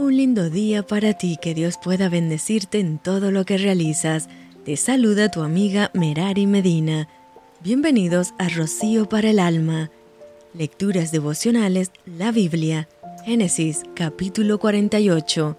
Un lindo día para ti, que Dios pueda bendecirte en todo lo que realizas. Te saluda tu amiga Merari Medina. Bienvenidos a Rocío para el Alma. Lecturas devocionales, la Biblia. Génesis capítulo 48.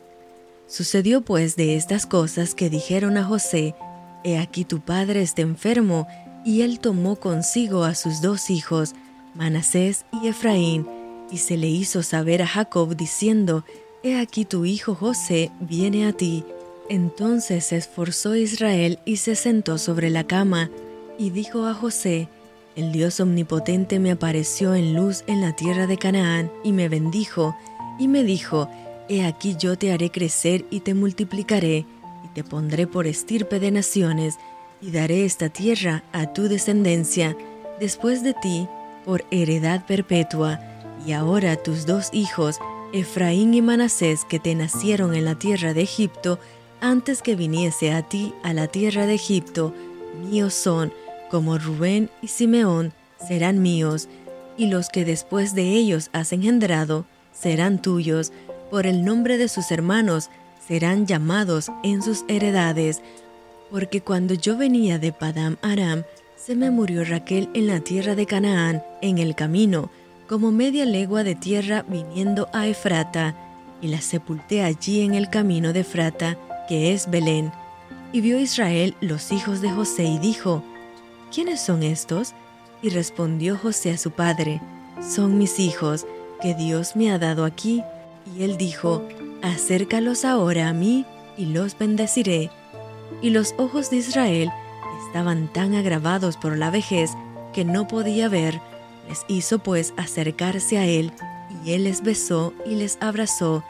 Sucedió pues de estas cosas que dijeron a José, He aquí tu padre está enfermo, y él tomó consigo a sus dos hijos, Manasés y Efraín, y se le hizo saber a Jacob diciendo, He aquí tu hijo José viene a ti. Entonces se esforzó Israel y se sentó sobre la cama, y dijo a José, El Dios omnipotente me apareció en luz en la tierra de Canaán, y me bendijo, y me dijo, He aquí yo te haré crecer y te multiplicaré, y te pondré por estirpe de naciones, y daré esta tierra a tu descendencia, después de ti, por heredad perpetua, y ahora tus dos hijos, Efraín y Manasés, que te nacieron en la tierra de Egipto, antes que viniese a ti a la tierra de Egipto, míos son, como Rubén y Simeón serán míos, y los que después de ellos has engendrado serán tuyos, por el nombre de sus hermanos serán llamados en sus heredades, porque cuando yo venía de Padam Aram, se me murió Raquel en la tierra de Canaán, en el camino, como media legua de tierra viniendo a Efrata, y la sepulté allí en el camino de Efrata, que es Belén. Y vio Israel los hijos de José y dijo, ¿quiénes son estos? Y respondió José a su padre, son mis hijos, que Dios me ha dado aquí. Y él dijo, acércalos ahora a mí, y los bendeciré. Y los ojos de Israel estaban tan agravados por la vejez que no podía ver, les hizo pues acercarse a él, y él les besó y les abrazó.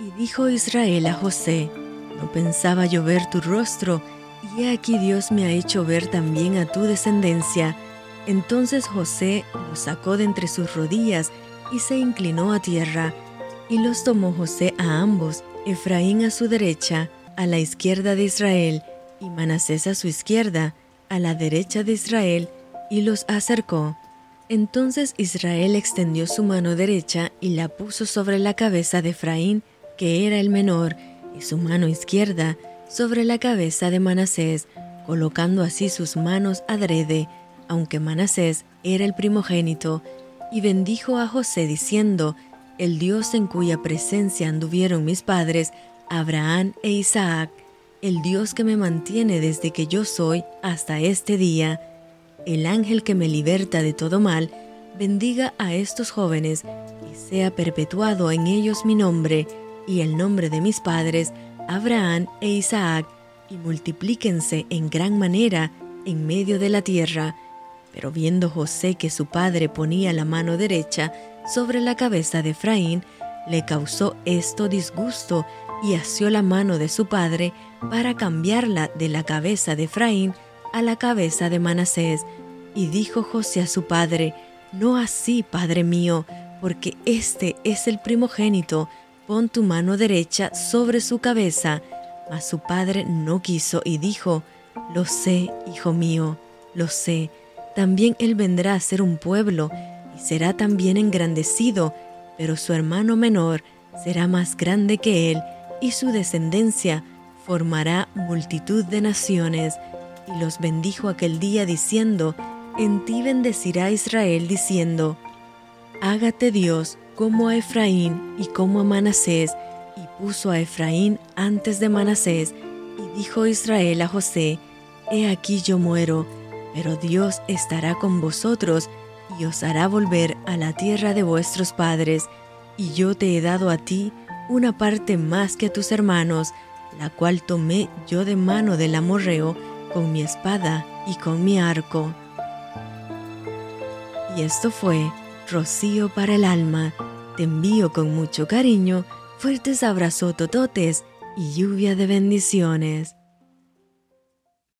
Y dijo Israel a José, No pensaba yo ver tu rostro, y he aquí Dios me ha hecho ver también a tu descendencia. Entonces José los sacó de entre sus rodillas y se inclinó a tierra, y los tomó José a ambos, Efraín a su derecha, a la izquierda de Israel, y Manasés a su izquierda, a la derecha de Israel, y los acercó. Entonces Israel extendió su mano derecha y la puso sobre la cabeza de Efraín, que era el menor, y su mano izquierda sobre la cabeza de Manasés, colocando así sus manos adrede, aunque Manasés era el primogénito, y bendijo a José diciendo, El Dios en cuya presencia anduvieron mis padres, Abraham e Isaac, el Dios que me mantiene desde que yo soy hasta este día, el ángel que me liberta de todo mal, bendiga a estos jóvenes y sea perpetuado en ellos mi nombre y el nombre de mis padres, Abraham e Isaac, y multiplíquense en gran manera en medio de la tierra. Pero viendo José que su padre ponía la mano derecha sobre la cabeza de Efraín, le causó esto disgusto y asió la mano de su padre para cambiarla de la cabeza de Efraín a la cabeza de Manasés. Y dijo José a su padre, No así, padre mío, porque este es el primogénito, pon tu mano derecha sobre su cabeza. Mas su padre no quiso y dijo, Lo sé, hijo mío, lo sé, también él vendrá a ser un pueblo, y será también engrandecido, pero su hermano menor será más grande que él, y su descendencia formará multitud de naciones y los bendijo aquel día diciendo, En ti bendecirá Israel diciendo, Hágate Dios como a Efraín y como a Manasés, y puso a Efraín antes de Manasés, y dijo Israel a José, He aquí yo muero, pero Dios estará con vosotros, y os hará volver a la tierra de vuestros padres, y yo te he dado a ti una parte más que a tus hermanos, la cual tomé yo de mano del amorreo, con mi espada y con mi arco. Y esto fue Rocío para el alma. Te envío con mucho cariño, fuertes abrazos tototes y lluvia de bendiciones.